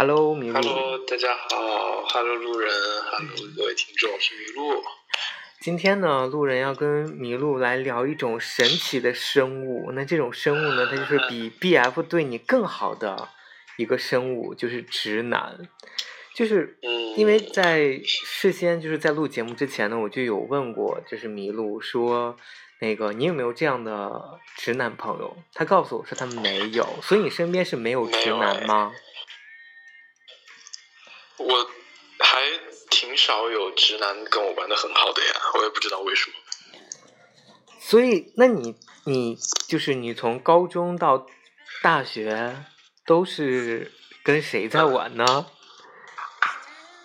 Hello，麋鹿。Hello，大家好。Hello，路人。Hello，各位听众，我是麋鹿。今天呢，路人要跟麋鹿来聊一种神奇的生物。那这种生物呢，它就是 比 BF 对你更好的一个生物，就是直男。就是因为在事先就是在录节目之前呢，我就有问过，就是麋鹿说，那个你有没有这样的直男朋友？他告诉我说他没有。所以你身边是没有直男吗？我还挺少有直男跟我玩的很好的呀，我也不知道为什么。所以，那你你就是你从高中到大学都是跟谁在玩呢？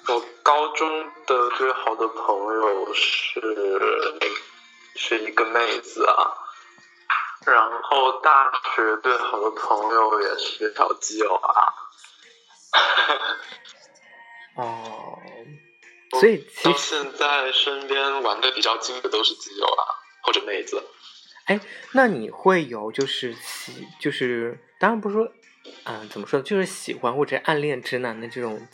我高中的最好的朋友是是一个妹子啊，然后大学最好的朋友也是小基友啊。哦，所以到现在身边玩的比较精的都是基友啊，或者妹子。哎，那你会有就是喜，就是当然不是说，嗯，怎么说，就是喜欢或者暗恋直男的这种，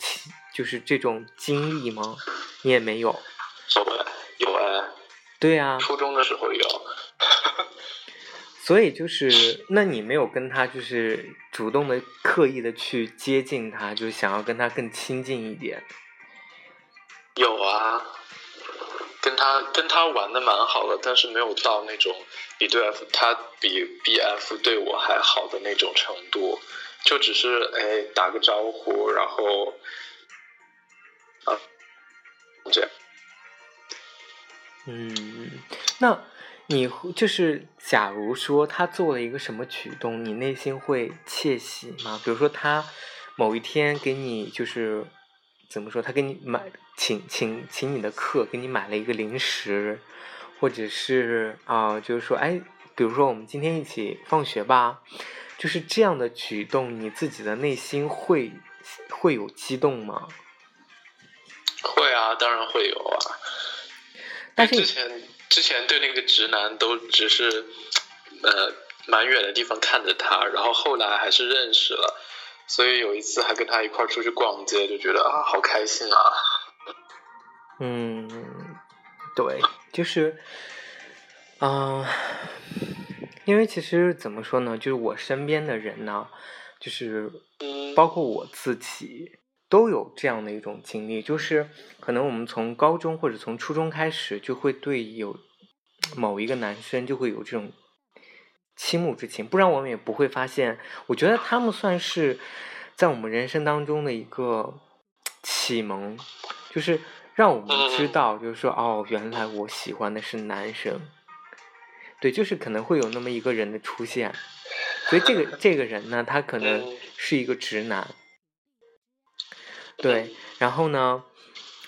就是这种经历吗？你也没有？有哎，有哎。对呀。初中的时候有。所以就是，那你没有跟他就是主动的、刻意的去接近他，就是想要跟他更亲近一点。有啊，跟他跟他玩的蛮好的，但是没有到那种比对 F 他比 BF 对我还好的那种程度，就只是哎打个招呼，然后啊这样。嗯，那。你就是，假如说他做了一个什么举动，你内心会窃喜吗？比如说他某一天给你就是怎么说，他给你买请请请你的客，给你买了一个零食，或者是啊，就是说，哎，比如说我们今天一起放学吧，就是这样的举动，你自己的内心会会有激动吗？会啊，当然会有啊。但是之前。之前对那个直男都只是，呃，蛮远的地方看着他，然后后来还是认识了，所以有一次还跟他一块出去逛街，就觉得啊，好开心啊。嗯，对，就是，啊，因为其实怎么说呢，就是我身边的人呢，就是包括我自己。都有这样的一种经历，就是可能我们从高中或者从初中开始，就会对有某一个男生就会有这种倾慕之情，不然我们也不会发现。我觉得他们算是在我们人生当中的一个启蒙，就是让我们知道，就是说，哦，原来我喜欢的是男生。对，就是可能会有那么一个人的出现，所以这个这个人呢，他可能是一个直男。对，然后呢，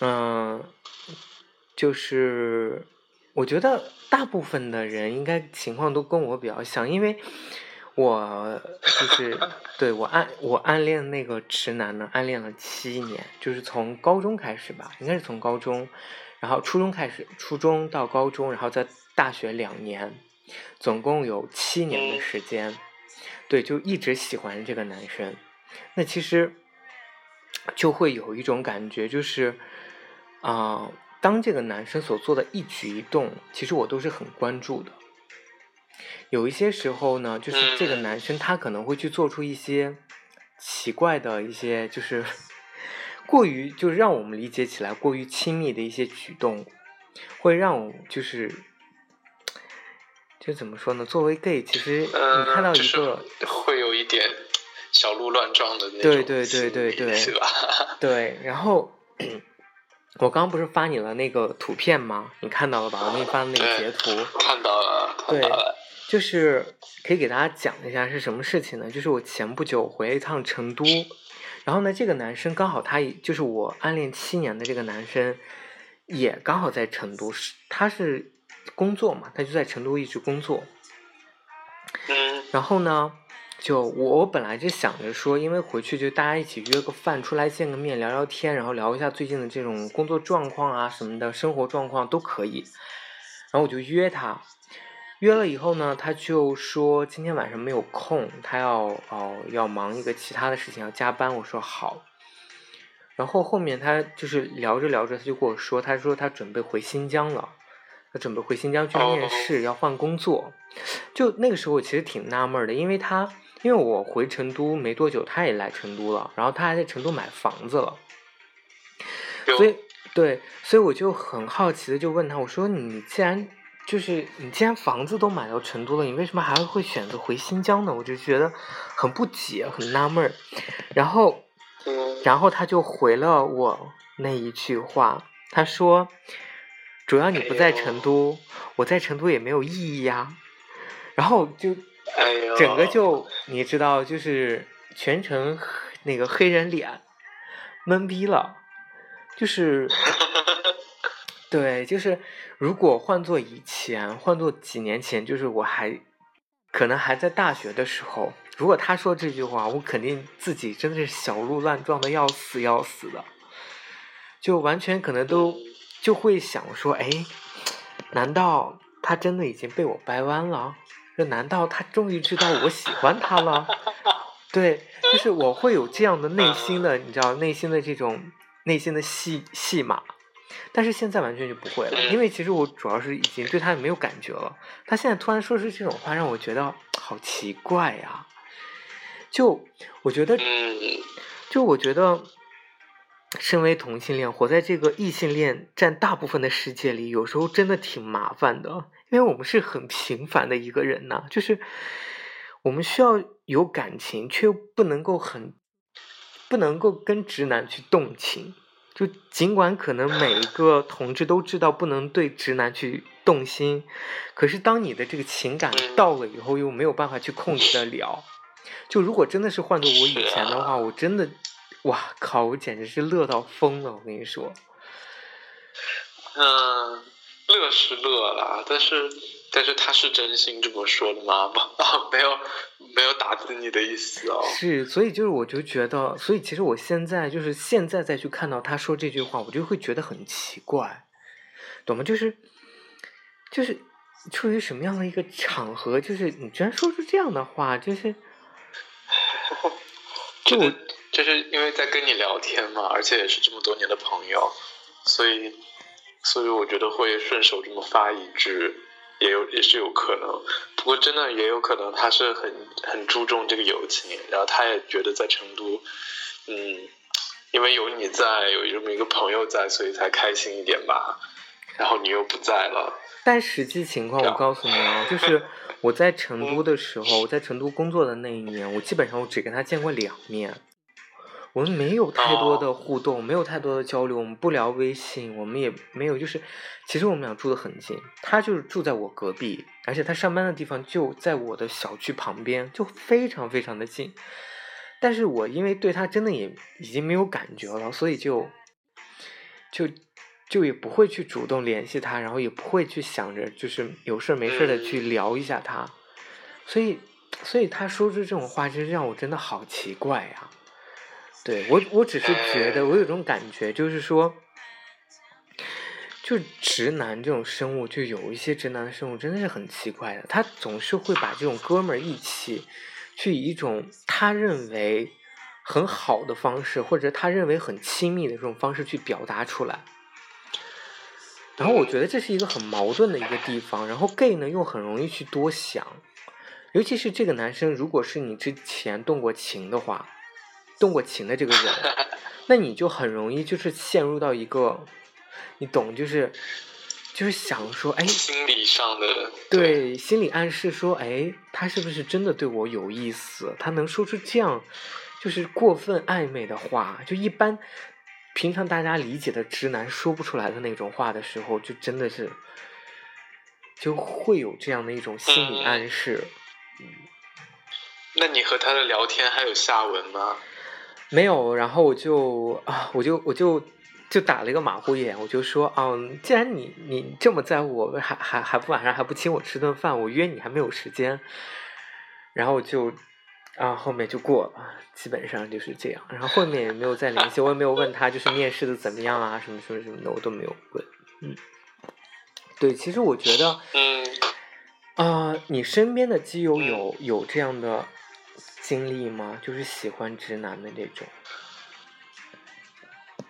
嗯，就是我觉得大部分的人应该情况都跟我比较像，因为我就是对我暗我暗恋那个直男呢，暗恋了七年，就是从高中开始吧，应该是从高中，然后初中开始，初中到高中，然后在大学两年，总共有七年的时间，对，就一直喜欢这个男生，那其实。就会有一种感觉，就是，啊，当这个男生所做的一举一动，其实我都是很关注的。有一些时候呢，就是这个男生他可能会去做出一些奇怪的一些，就是 过于，就是让我们理解起来过于亲密的一些举动，会让我就是，就怎么说呢？作为 gay，其实你看到一个会有一点。小鹿乱撞的那种，对对对对对，是吧？对，然后 我刚刚不是发你了那个图片吗？你看到了吧？我给你发的那个截图，看到了，对，就是可以给大家讲一下是什么事情呢？就是我前不久回了一趟成都，然后呢，这个男生刚好他也就是我暗恋七年的这个男生，也刚好在成都，是他是工作嘛，他就在成都一直工作。嗯然后呢，就我我本来就想着说，因为回去就大家一起约个饭，出来见个面，聊聊天，然后聊一下最近的这种工作状况啊什么的，生活状况都可以。然后我就约他，约了以后呢，他就说今天晚上没有空，他要哦要忙一个其他的事情，要加班。我说好。然后后面他就是聊着聊着，他就跟我说，他说他准备回新疆了，他准备回新疆去面试，要换工作。就那个时候，我其实挺纳闷的，因为他因为我回成都没多久，他也来成都了，然后他还在成都买房子了，所以对，所以我就很好奇的就问他，我说你既然就是你既然房子都买到成都了，你为什么还会选择回新疆呢？我就觉得很不解，很纳闷儿。然后，嗯然后他就回了我那一句话，他说：“主要你不在成都，我在成都也没有意义呀。”然后就哎呦，整个就你知道，就是全程那个黑人脸，懵逼了，就是 对，就是如果换做以前，换做几年前，就是我还可能还在大学的时候，如果他说这句话，我肯定自己真的是小鹿乱撞的要死要死的，就完全可能都就会想说，哎，难道他真的已经被我掰弯了？这难道他终于知道我喜欢他了？对，就是我会有这样的内心的，你知道，内心的这种内心的戏戏码。但是现在完全就不会了，因为其实我主要是已经对他没有感觉了。他现在突然说出这种话，让我觉得好奇怪呀、就我觉得，嗯就我觉得，身为同性恋，活在这个异性恋占大部分的世界里，有时候真的挺麻烦的，因为我们是很平凡的一个人呐、就是我们需要有感情，却又不能够很不能够跟直男去动情。就尽管可能每一个同志都知道不能对直男去动心，可是当你的这个情感到了以后，又没有办法去控制得了。就如果真的是换做我以前的话，我真的，哇靠，我简直是乐到疯了！我跟你说，嗯，乐是乐啦，但是但是他是真心这么说的吗？不 啊，没有没有打击你的意思哦。是，所以就是我就觉得，所以其实我现在就是现在再去看到他说这句话，我就会觉得很奇怪，懂吗？就是就是出于什么样的一个场合，就是你居然说出这样的话，就是 就就是因为在跟你聊天嘛，而且也是这么多年的朋友，所以所以我觉得会顺手这么发一句，也有也是有可能。不过真的也有可能他是很很注重这个友情，然后他也觉得在成都，嗯，因为有你在，有这么一个朋友在，所以才开心一点吧。然后你又不在了，但实际情况，我告诉你啊，就是 我在成都的时候，我在成都工作的那一年，我基本上我只跟他见过两面，我们没有太多的互动，没有太多的交流，我们不聊微信，我们也没有就是，其实我们俩住的很近，他就是住在我隔壁，而且他上班的地方就在我的小区旁边，就非常非常的近。但是我因为对他真的也已经没有感觉了，所以就就就也不会去主动联系他，然后也不会去想着就是有事儿没事的去聊一下他，所以所以他说出这种话，真是让我真的好奇怪呀、对我，我只是觉得我有种感觉，就是说，就直男这种生物，就有一些直男的生物真的是很奇怪的，他总是会把这种哥们儿义气，去以一种他认为很好的方式，或者他认为很亲密的这种方式去表达出来。然后我觉得这是一个很矛盾的一个地方，然后 gay 呢又很容易去多想，尤其是这个男生，如果是你之前动过情的话，动过情的这个人，那你就很容易就是陷入到一个，你懂，就是就是想说，哎，心理上的对，心理暗示说，哎，他是不是真的对我有意思？他能说出这样就是过分暧昧的话，就一般平常大家理解的直男说不出来的那种话的时候，就真的是就会有这样的一种心理暗示。嗯那你和他的聊天还有下文吗？没有，然后我就啊，我就我就就打了一个马虎眼，我就说，嗯，既然你你这么在乎我，还还还不晚上还不请我吃顿饭，我约你还没有时间，然后就啊后面就过了，基本上就是这样，然后后面也没有再联系，我也没有问他就是面试的怎么样啊，什么什么什么的，我都没有问，嗯，对，其实我觉得，嗯，啊，你身边的基友有有这样的经历吗？就是喜欢直男的这种。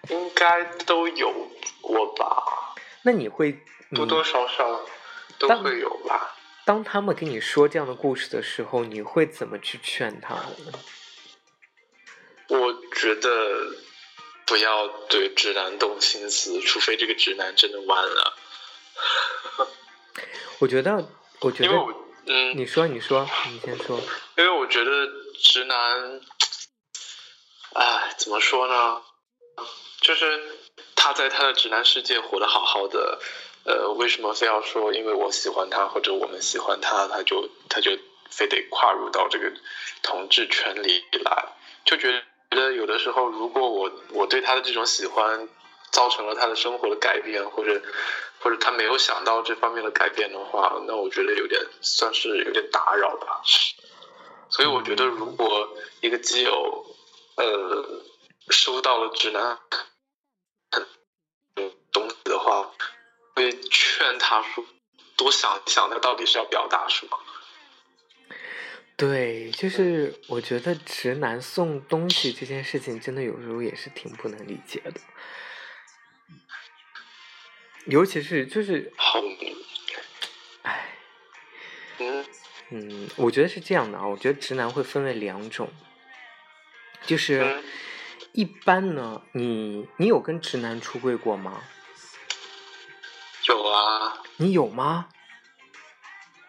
应该都有过吧，那你会多多少少都会有吧。当他们跟你说这样的故事的时候，你会怎么去劝他们？我觉得不要对直男动心思，除非这个直男真的弯了。我觉得，我觉得，因为我嗯，你说，你说，你先说。因为我觉得直男，哎，怎么说呢？就是他在他的直男世界活得好好的，呃，为什么非要说因为我喜欢他或者我们喜欢他，他就他就非得跨入到这个同志圈里来？就觉得有的时候，如果我我对他的这种喜欢造成了他的生活的改变，或者或者他没有想到这方面的改变的话，那我觉得有点算是有点打扰吧。所以我觉得，如果一个基友，呃，收到了直男东西的话，会劝他说，多想一想，他到底是要表达什么。对，就是我觉得直男送东西这件事情，真的有时候也是挺不能理解的。尤其是就是，好，唉，嗯嗯，我觉得是这样的啊，我觉得直男会分为两种，就是嗯一般呢，你你有跟直男出柜过吗？有啊，你有吗？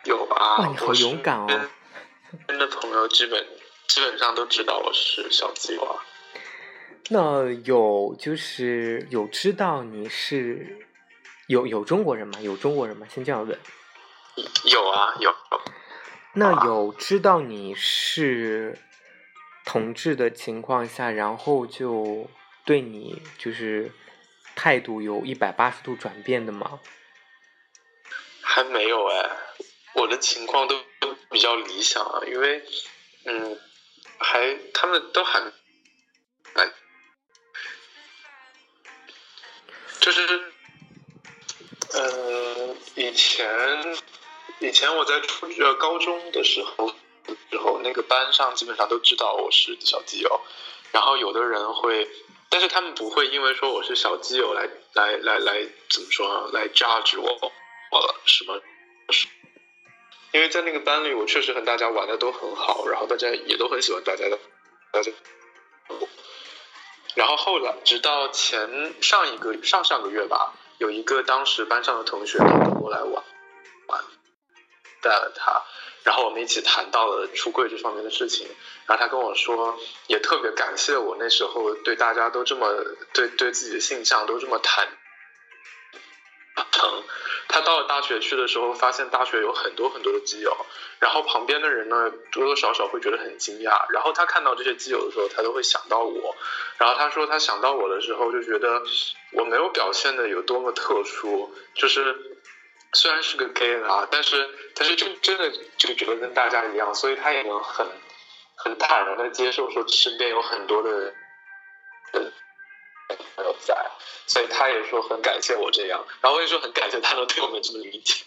有啊。哇，你好勇敢哦！身边的朋友基本基本上都知道我是小鸡娃。那有就是有知道你是有有中国人吗？有中国人吗？先这样问。有啊，有。那有知道你是同志的情况下，然后就对你就是态度有一百八十度转变的吗？还没有哎，我的情况都都比较理想啊，因为嗯，还他们都还哎，就是呃，以前以前我在初呃高中的时候时候，那个班上基本上都知道我是小基友，然后有的人会，但是他们不会因为说我是小基友来来来来怎么说？来 judge 我我什么？因为在那个班里，我确实和大家玩的都很好，然后大家也都很喜欢大家的，大家。然后后来，直到前上一个上上个月吧，有一个当时班上的同学他过来玩，玩，带了他，然后我们一起谈到了出柜这方面的事情，然后他跟我说，也特别感谢我那时候对大家都这么对对自己的形象都这么坦疼。他到了大学去的时候，发现大学有很多很多的基友，然后旁边的人呢多多少少会觉得很惊讶。然后他看到这些基友的时候，他都会想到我。然后他说他想到我的时候，就觉得我没有表现的有多么特殊，就是虽然是个 gay 啊，但是但是就真的就觉得跟大家一样，所以他也能很很坦然的接受说身边有很多的人人朋友在。所以他也说很感谢我这样，然后我也说很感谢他能对我们这么理解。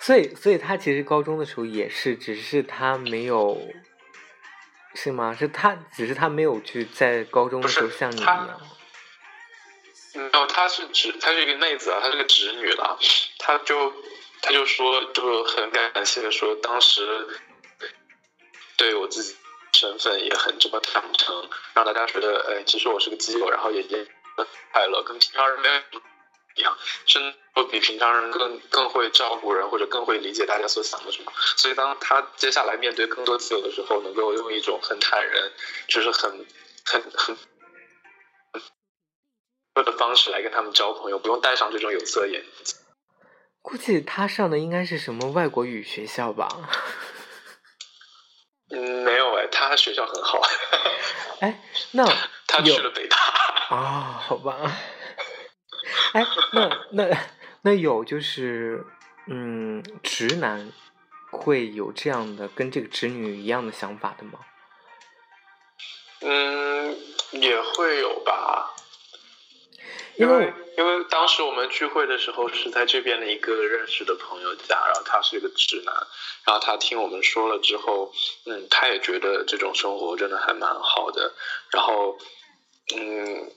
所以，所以他其实高中的时候也是，只是他没有，是吗？是他，只是他没有去在高中的时候像你一样。没有，她是直，她是一个妹子啊，她是个侄女了，她就她就说，就很感谢说当时对我自己身份也很这么坦诚，让大家觉得，哎，其实我是个基友，然后也也快乐，跟平常人没有一样，甚至比平常人更更会照顾人，或者更会理解大家所想的什么。所以当他接下来面对更多基友的时候，能够用一种很坦然，就是很很很的方式来跟他们交朋友，不用戴上这种有色眼镜。估计他上的应该是什么外国语学校吧？嗯，没有哎，他学校很好。哎，那 他去了北大。啊，好吧。哎，那那那有就是嗯，直男会有这样的跟这个直女一样的想法的吗？嗯，也会有吧。因为因为当时我们聚会的时候是在这边的一个认识的朋友家，然后他是一个直男，然后他听我们说了之后，嗯，他也觉得这种生活真的还蛮好的，然后，嗯，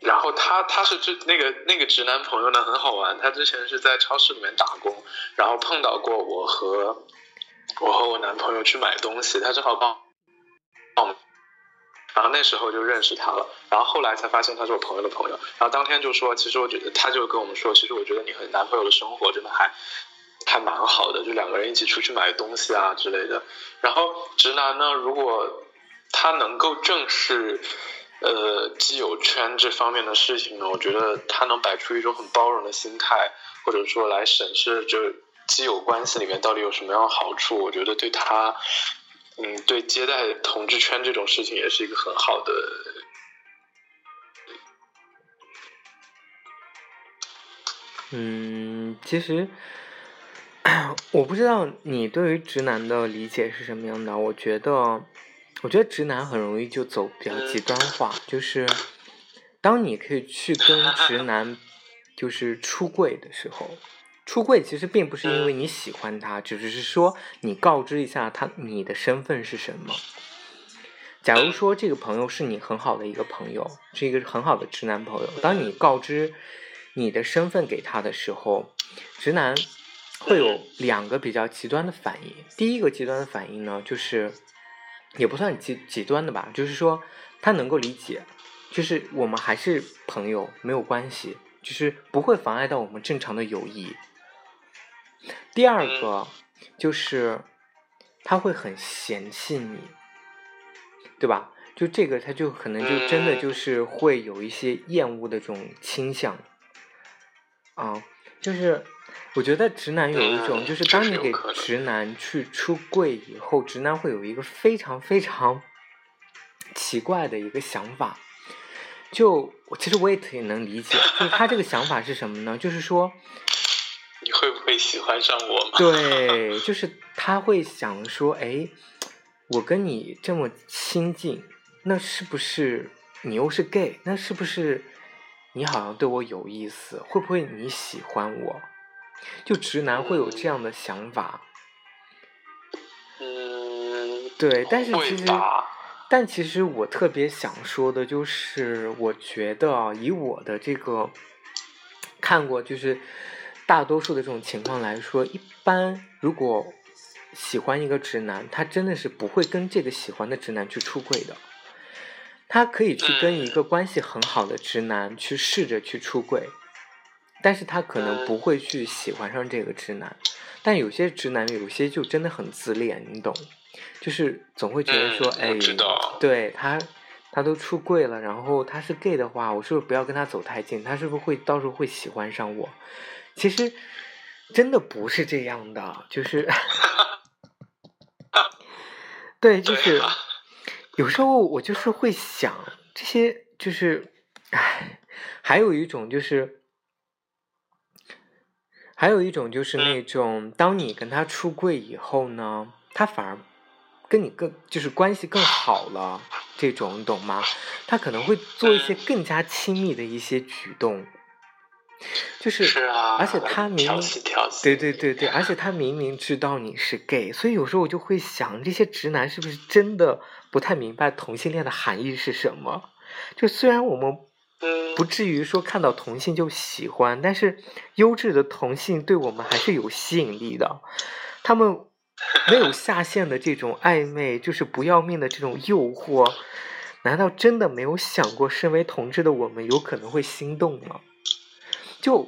然后他他是这那个那个直男朋友呢很好玩，他之前是在超市里面打工，然后碰到过我和我和我男朋友去买东西，他正好帮帮我们。然后那时候就认识他了，然后后来才发现他是我朋友的朋友，然后当天就说，其实我觉得他就跟我们说，其实我觉得你和男朋友的生活真的还还蛮好的，就两个人一起出去买东西啊之类的。然后直男呢，如果他能够正视呃基友圈这方面的事情呢，我觉得他能摆出一种很包容的心态，或者说来审视这基友关系里面到底有什么样的好处，我觉得对他。嗯，对，接待同志圈这种事情也是一个很好的。嗯，其实我不知道你对于直男的理解是什么样的。我觉得，我觉得直男很容易就走比较极端化，就是当你可以去跟直男就是出柜的时候。出柜其实并不是因为你喜欢他，只是说你告知一下他你的身份是什么。假如说这个朋友是你很好的一个朋友，是一个很好的直男朋友，当你告知你的身份给他的时候，直男会有两个比较极端的反应。第一个极端的反应呢，就是也不算极极端的吧，就是说他能够理解，就是我们还是朋友，没有关系，就是不会妨碍到我们正常的友谊。第二个就是他会很嫌弃你，对吧？就这个，他就可能就真的就是会有一些厌恶的这种倾向啊。就是我觉得直男有一种，就是当你给直男去出柜以后，直男会有一个非常非常奇怪的一个想法。就其实我也挺能理解，就是他这个想法是什么呢？就是说。你会不会喜欢上我吗？对，就是他会想说，哎，我跟你这么亲近，那是不是你又是 gay？那是不是你好像对我有意思？会不会你喜欢我？就直男会有这样的想法。嗯，对，但是其实，但其实我特别想说的就是，我觉得以我的这个看过，就是。大多数的这种情况来说，一般如果喜欢一个直男，他真的是不会跟这个喜欢的直男去出轨的。他可以去跟一个关系很好的直男去试着去出轨，但是他可能不会去喜欢上这个直男。但有些直男，有些就真的很自恋，你懂？就是总会觉得说，哎，对他，他都出柜了，然后他是 gay 的话，我是不是不要跟他走太近？他是不是会到时候会喜欢上我？其实真的不是这样的，就是，对，就是有时候我就是会想这些，就是，唉，还有一种就是，还有一种就是那种，当你跟他出柜以后呢，他反而跟你更就是关系更好了，这种你懂吗？他可能会做一些更加亲密的一些举动。就是，而且他明明对对对对，而且他明明知道你是 gay，所以有时候我就会想，这些直男是不是真的不太明白同性恋的含义是什么？就虽然我们不至于说看到同性就喜欢，但是优质的同性对我们还是有吸引力的。他们没有 下限的这种暧昧，就是不要命的这种诱惑，难道真的没有想过，身为同志的我们有可能会心动吗？就，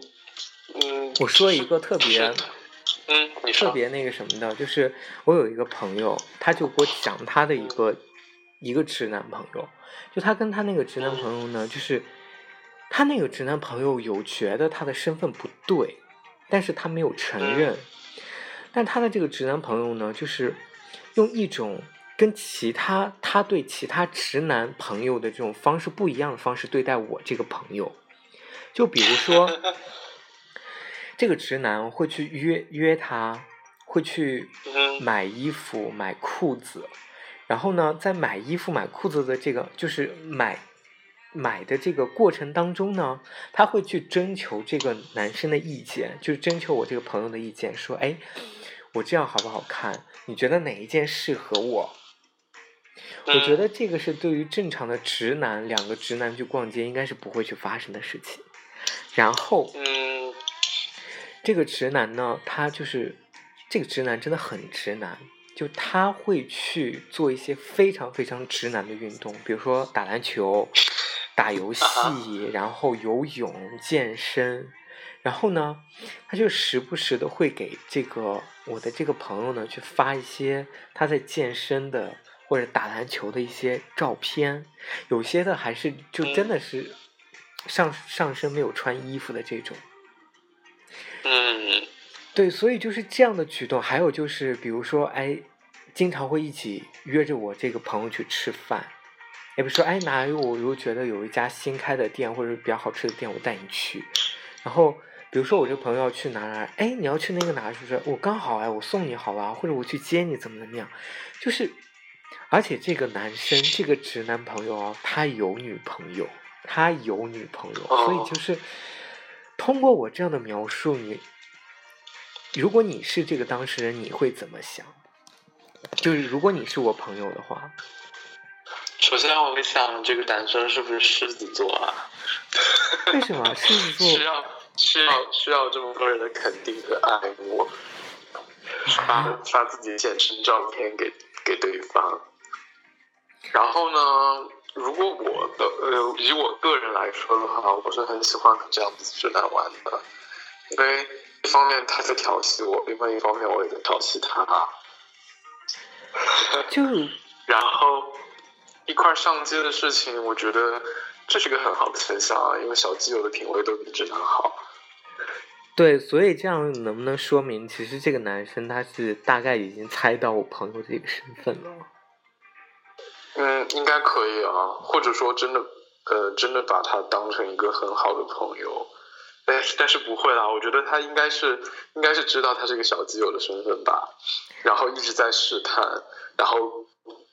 嗯，我说一个特别，嗯，特别那个什么的，就是我有一个朋友，他就给我讲他的一个一个直男朋友，就他跟他那个直男朋友呢，就是他那个直男朋友有觉得他的身份不对，但是他没有承认，但他的这个直男朋友呢，就是用一种跟其他他对其他直男朋友的这种方式不一样的方式对待我这个朋友，就比如说，这个直男会去约约她，会去买衣服买裤子，然后呢，在买衣服买裤子的这个就是买买的这个过程当中呢，他会去征求这个男生的意见，就是征求我这个朋友的意见，说，哎，我这样好不好看？你觉得哪一件适合我？我觉得这个是对于正常的直男，两个直男去逛街应该是不会去发生的事情。然后，嗯，这个直男呢，他就是这个直男真的很直男，就他会去做一些非常非常直男的运动，比如说打篮球、打游戏，然后游泳、健身。然后呢，他就时不时的会给这个我的这个朋友呢去发一些他在健身的。或者打篮球的一些照片，有些的还是就真的是上上身没有穿衣服的这种。嗯，对，所以就是这样的举动。还有就是，比如说，哎，经常会一起约着我这个朋友去吃饭。也不说，哎，哪有我如果觉得有一家新开的店或者比较好吃的店，我带你去。然后，比如说我这个朋友要去哪哪，哎，你要去那个哪，是不是？我刚好哎，我送你好吧，或者我去接你，怎么怎么样？就是。而且这个男生，这个直男朋友哦，他有女朋友，他有女朋友，所以就是通过我这样的描述，你如果你是这个当事人，你会怎么想？就是如果你是我朋友的话，首先我会想，这个男生是不是狮子座啊？为什么狮子座需要需要需要这么多人的肯定和爱慕？发发自己健身照片给给对方？然后呢？如果我的呃，以我个人来说的话，我是很喜欢这样子直男玩的，因为一方面他在调戏我，另外一方面我也在调戏他。就 然后一块上街的事情，我觉得这是个很好的现象啊，因为小基友的品味都比直男好。对，所以这样能不能说明，其实这个男生他是大概已经猜到我朋友这个身份了？嗯，应该可以啊，或者说真的，呃，真的把他当成一个很好的朋友，但是但是不会啦，我觉得他应该是应该是知道他这个小基友的身份吧，然后一直在试探，然后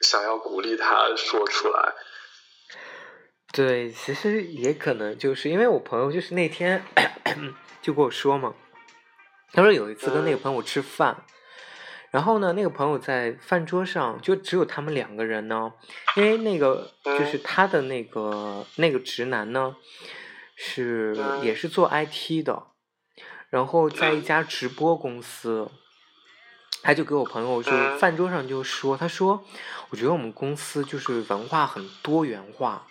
想要鼓励他说出来。对，其实也可能就是因为我朋友就是那天 就跟我说嘛，他说有一次跟那个朋友吃饭。然后呢，那个朋友在饭桌上就只有他们两个人呢，因为那个就是他的那个那个直男呢，是也是做 IT 的，然后在一家直播公司，他就给我朋友就饭桌上就说，他说，我觉得我们公司就是文化很多元化，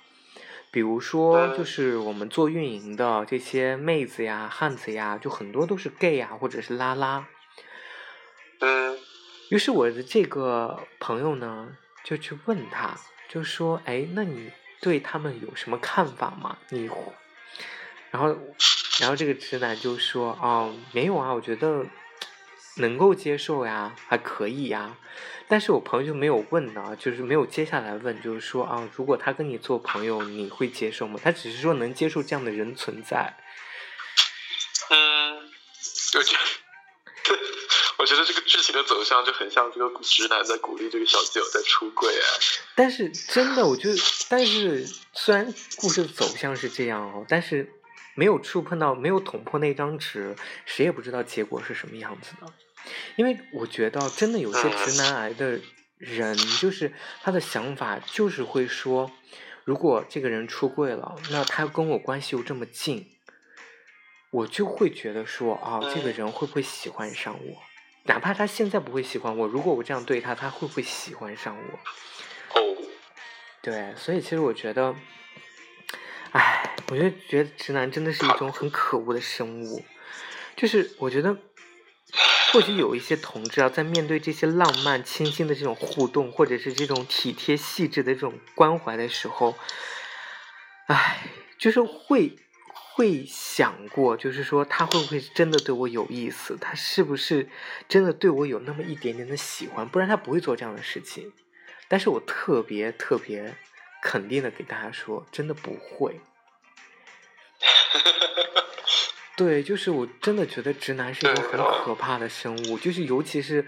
比如说就是我们做运营的这些妹子呀、汉子呀，就很多都是 gay 呀或者是拉拉，嗯。于是我的这个朋友呢，就去问他，就说：“哎，那你对他们有什么看法吗？你？”然后，然后这个直男就说：“哦，没有啊，我觉得能够接受呀，还可以呀。”但是我朋友就没有问呢，就是没有接下来问，就是说啊，如果他跟你做朋友，你会接受吗？他只是说能接受这样的人存在。嗯，就这。我觉得这个剧情的走向就很像这个直男在鼓励这个小基友在出轨啊。但是真的，我觉得，但是虽然故事走向是这样哦，但是没有触碰到，没有捅破那张纸，谁也不知道结果是什么样子的。因为我觉得，真的有些直男癌的人，就是他的想法就是会说，如果这个人出柜了，那他跟我关系又这么近，我就会觉得说，啊，这个人会不会喜欢上我？哪怕他现在不会喜欢我，如果我这样对他，他会不会喜欢上我？哦，对，所以其实我觉得，唉，我就觉得直男真的是一种很可恶的生物。就是我觉得，或许有一些同志啊，在面对这些浪漫、清新的这种互动，或者是这种体贴、细致的这种关怀的时候，唉，就是会。会想过，就是说他会不会真的对我有意思？他是不是真的对我有那么一点点的喜欢？不然他不会做这样的事情。但是我特别特别肯定的给大家说，真的不会。对，就是我真的觉得直男是一个很可怕的生物，就是尤其是，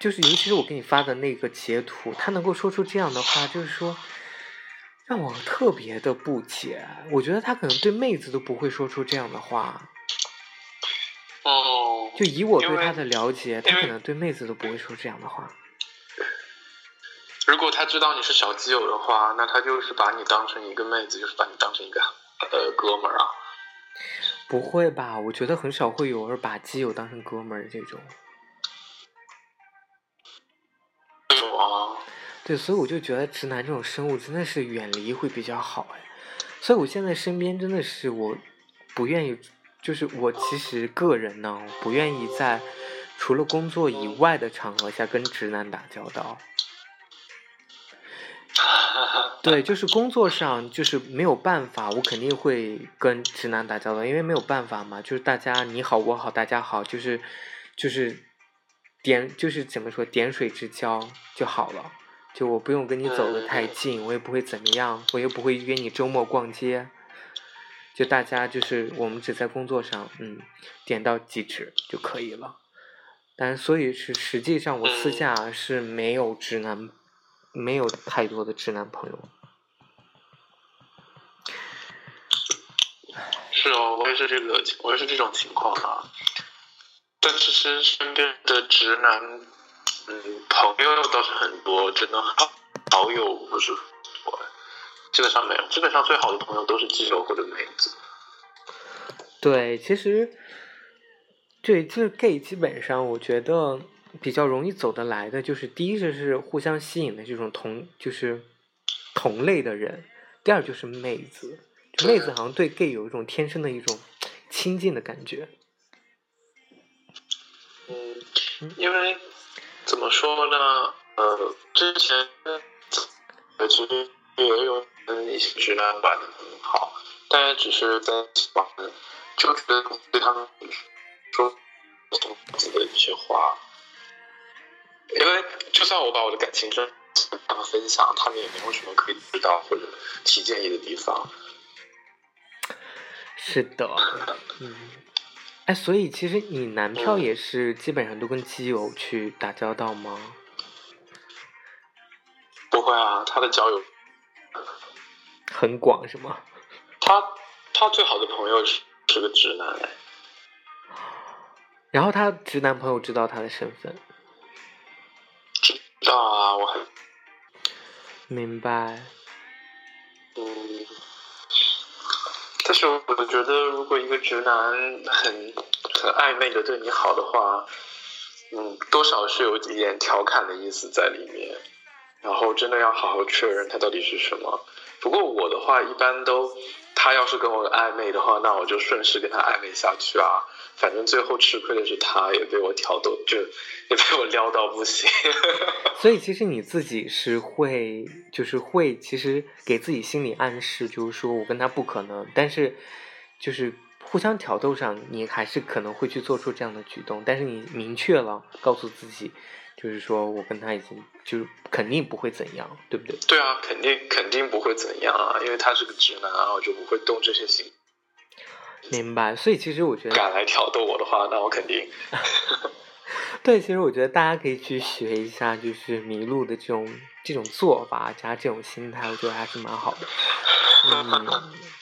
就是尤其是我给你发的那个截图，他能够说出这样的话，就是说让我特别的不解。我觉得他可能对妹子都不会说出这样的话。哦。就以我对他的了解，他可能对妹子都不会说这样的话。如果他知道你是小基友的话，那他就是把你当成一个妹子，就是把你当成一个呃哥们儿啊。不会吧？我觉得很少会有人把基友当成哥们儿这种。有啊。对，所以我就觉得直男这种生物真的是远离会比较好哎。所以我现在身边真的是我不愿意，就是我其实个人呢不愿意在除了工作以外的场合下跟直男打交道。对，就是工作上就是没有办法，我肯定会跟直男打交道，因为没有办法嘛，就是大家你好我好大家好，就是就是点就是怎么说点水之交就好了，就我不用跟你走得太近，我也不会怎么样，我又不会约你周末逛街，就大家就是我们只在工作上嗯点到即止就可以了，但所以是实际上我私下是没有直男。没有太多的直男朋友。是哦，我也是这个，我也是这种情况啊。但其实身边的直男，嗯，朋友倒是很多，真的好好友不是多，基本上没有，基本上最好的朋友都是基友或者妹子。对，其实，对，就是 gay，基本上我觉得。比较容易走得来的，就是第一就是互相吸引的这种同，就是同类的人；第二就是妹子，妹子好像对 gay 有一种天生的一种亲近的感觉。嗯，因为怎么说呢？呃，之前其实也有跟一些直男玩的很好，但是只是在玩，就觉得对他们说自己的一些话。因为就算我把我的感情跟他们分享，他们也没有什么可以知道或者提建议的地方。是的，嗯，哎，所以其实你男票也是基本上都跟基友去打交道吗？不会啊，他的交友 很广是吗？他他最好的朋友是是个直男哎，然后他直男朋友知道他的身份。知道啊，我很明白。嗯，但是我觉得，如果一个直男很很暧昧的对你好的话，嗯，多少是有一点调侃的意思在里面。然后真的要好好确认他到底是什么。不过我的话，一般都他要是跟我暧昧的话，那我就顺势跟他暧昧下去啊。反正最后吃亏的是他，也被我挑逗，就也被我撩到不行。所以其实你自己是会，就是会，其实给自己心理暗示，就是说我跟他不可能，但是就是互相挑逗上，你还是可能会去做出这样的举动。但是你明确了告诉自己，就是说我跟他已经就是肯定不会怎样，对不对？对啊，肯定肯定不会怎样啊，因为他是个直男啊，我就不会动这些心。明白，所以其实我觉得敢来挑逗我的话，那我肯定。对，其实我觉得大家可以去学一下，就是麋鹿的这种这种做法加这种心态，我觉得还是蛮好的。嗯，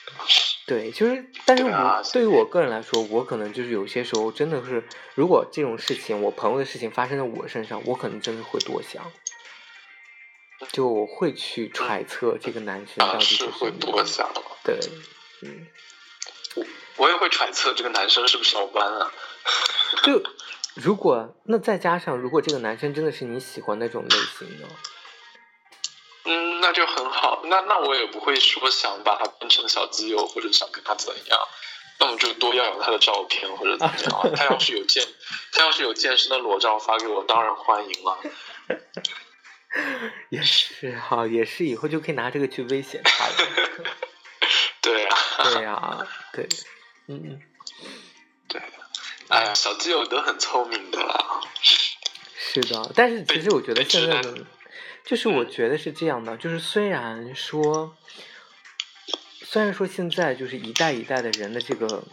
对，就是，但是我对于我个人来说，我可能就是有些时候真的是，如果这种事情，我朋友的事情发生在我身上，我可能真的会多想，就我会去揣测这个男生到底是会多想。对，嗯。我也会揣测这个男生是不是要弯啊？就如果那再加上，如果这个男生真的是你喜欢那种类型的，嗯，那就很好。那那我也不会说想把他变成小基友，或者想跟他怎样。那我们就多要有他的照片或者怎么样。他要是有健，他要是有健身的裸照发给我，当然欢迎了。也是哈，也是以后就可以拿这个去威胁他了。对呀，对呀，对。嗯嗯，对，哎呀，小基友都很聪明的啦。是的，但是其实我觉得现在的就是我觉得是这样的，就是虽然说，虽然说现在就是一代一代的人的这个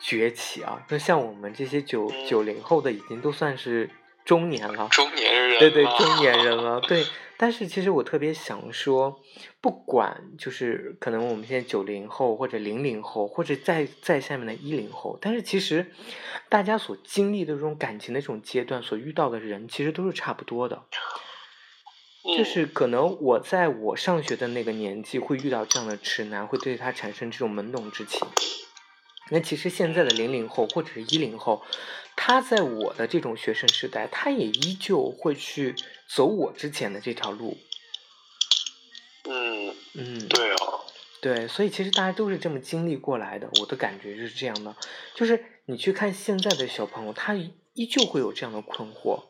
崛起啊，那像我们这些九九零后的已经都算是中年了，中年人，对对，中年人了，对。但是其实我特别想说，不管就是可能我们现在九零后或者零零后或者在在下面的一零后，但是其实大家所经历的这种感情的这种阶段，所遇到的人其实都是差不多的。就是可能我在我上学的那个年纪会遇到这样的直男，会对他产生这种懵懂之情。那其实现在的零零后或者是一零后，他在我的这种学生时代，他也依旧会去走我之前的这条路。嗯嗯，对哦，对，所以其实大家都是这么经历过来的。我的感觉就是这样的，就是你去看现在的小朋友，他依旧会有这样的困惑，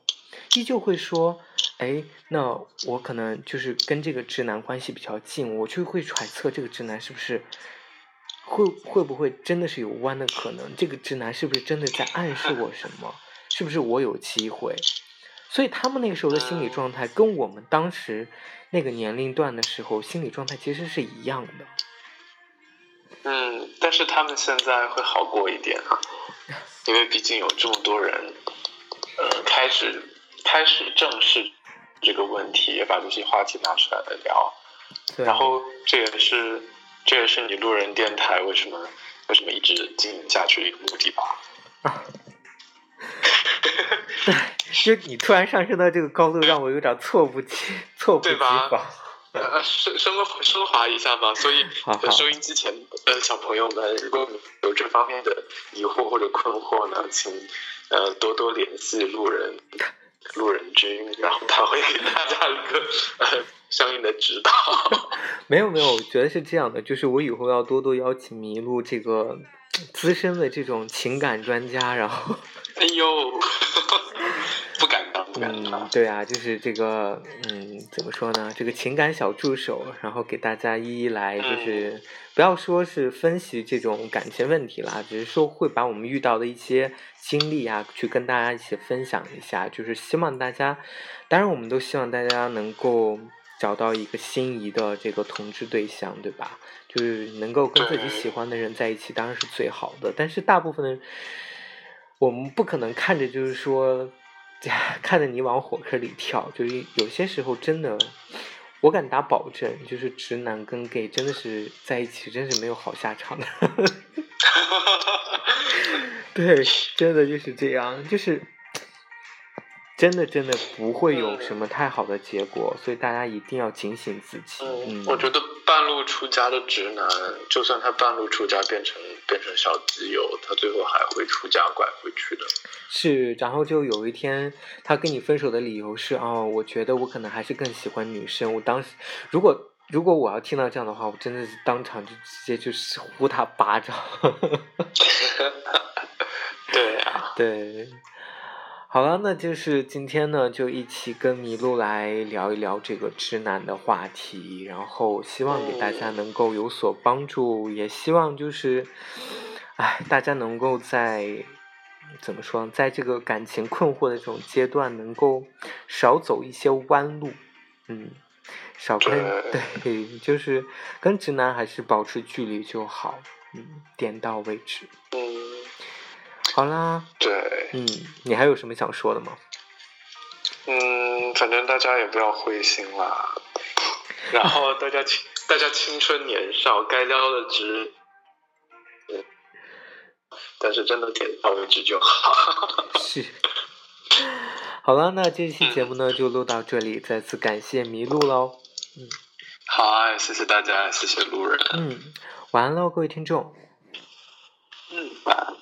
依旧会说。哎，那我可能就是跟这个直男关系比较近，我就会揣测这个直男是不是会会不会真的是有弯的可能？这个直男是不是真的在暗示我什么？是不是我有机会？所以他们那个时候的心理状态跟我们当时那个年龄段的时候心理状态其实是一样的。嗯，但是他们现在会好过一点啊，因为毕竟有这么多人，呃，开始开始正视。这个问题也把这些话题拿出来聊，然后这也是这也是你路人电台为什么为什么一直经营下去的一个目的吧？啊，就你突然上升到这个高度，让我有点措不及措不及防。呃，升升个升华一下吧。所以 收音机前的小朋友们，如果有这方面的疑惑或者困惑呢，请呃多多联系路人。路人君，然后他会给大家一个呃相应的指导。没有没有，我觉得是这样的，就是我以后要多多邀请麋鹿这个资深的这种情感专家，然后。哎呦。嗯，对啊，就是这个，嗯，怎么说呢？这个情感小助手，然后给大家一一来，就是不要说是分析这种感情问题啦，只是说会把我们遇到的一些经历啊，去跟大家一起分享一下。就是希望大家，当然我们都希望大家能够找到一个心仪的这个同志对象，对吧？就是能够跟自己喜欢的人在一起，当然是最好的。但是大部分的。我们不可能看着就是说，看着你往火坑里跳，就是有些时候真的，我敢打保证，就是直男跟 gay 真的是在一起，真是没有好下场的。对，真的就是这样，就是。真的真的不会有什么太好的结果，所以大家一定要警醒自己。嗯，我觉得半路出家的直男，就算他半路出家变成变成小基友，他最后还会出家拐回去的。是，然后就有一天他跟你分手的理由是哦，我觉得我可能还是更喜欢女生。我当时如果如果我要听到这样的话，我真的是当场就直接就是呼他巴掌。对呀，对。好了，那就是今天呢，就一起跟麋鹿来聊一聊这个直男的话题，然后希望给大家能够有所帮助，也希望就是，哎，大家能够在怎么说，在这个感情困惑的这种阶段，能够少走一些弯路，嗯，少跟 对，就是跟直男还是保持距离就好，嗯，点到为止。好啦，对，嗯，你还有什么想说的吗？嗯，反正大家也不要灰心啦，然后大家青，大家青春年少，该撩的直，但是真的点到为止就好。是，好了，那这期节目呢就录到这里，再次感谢麋鹿喽。嗯，好，谢谢大家，谢谢路人。嗯，晚安喽，各位听众。嗯，晚安。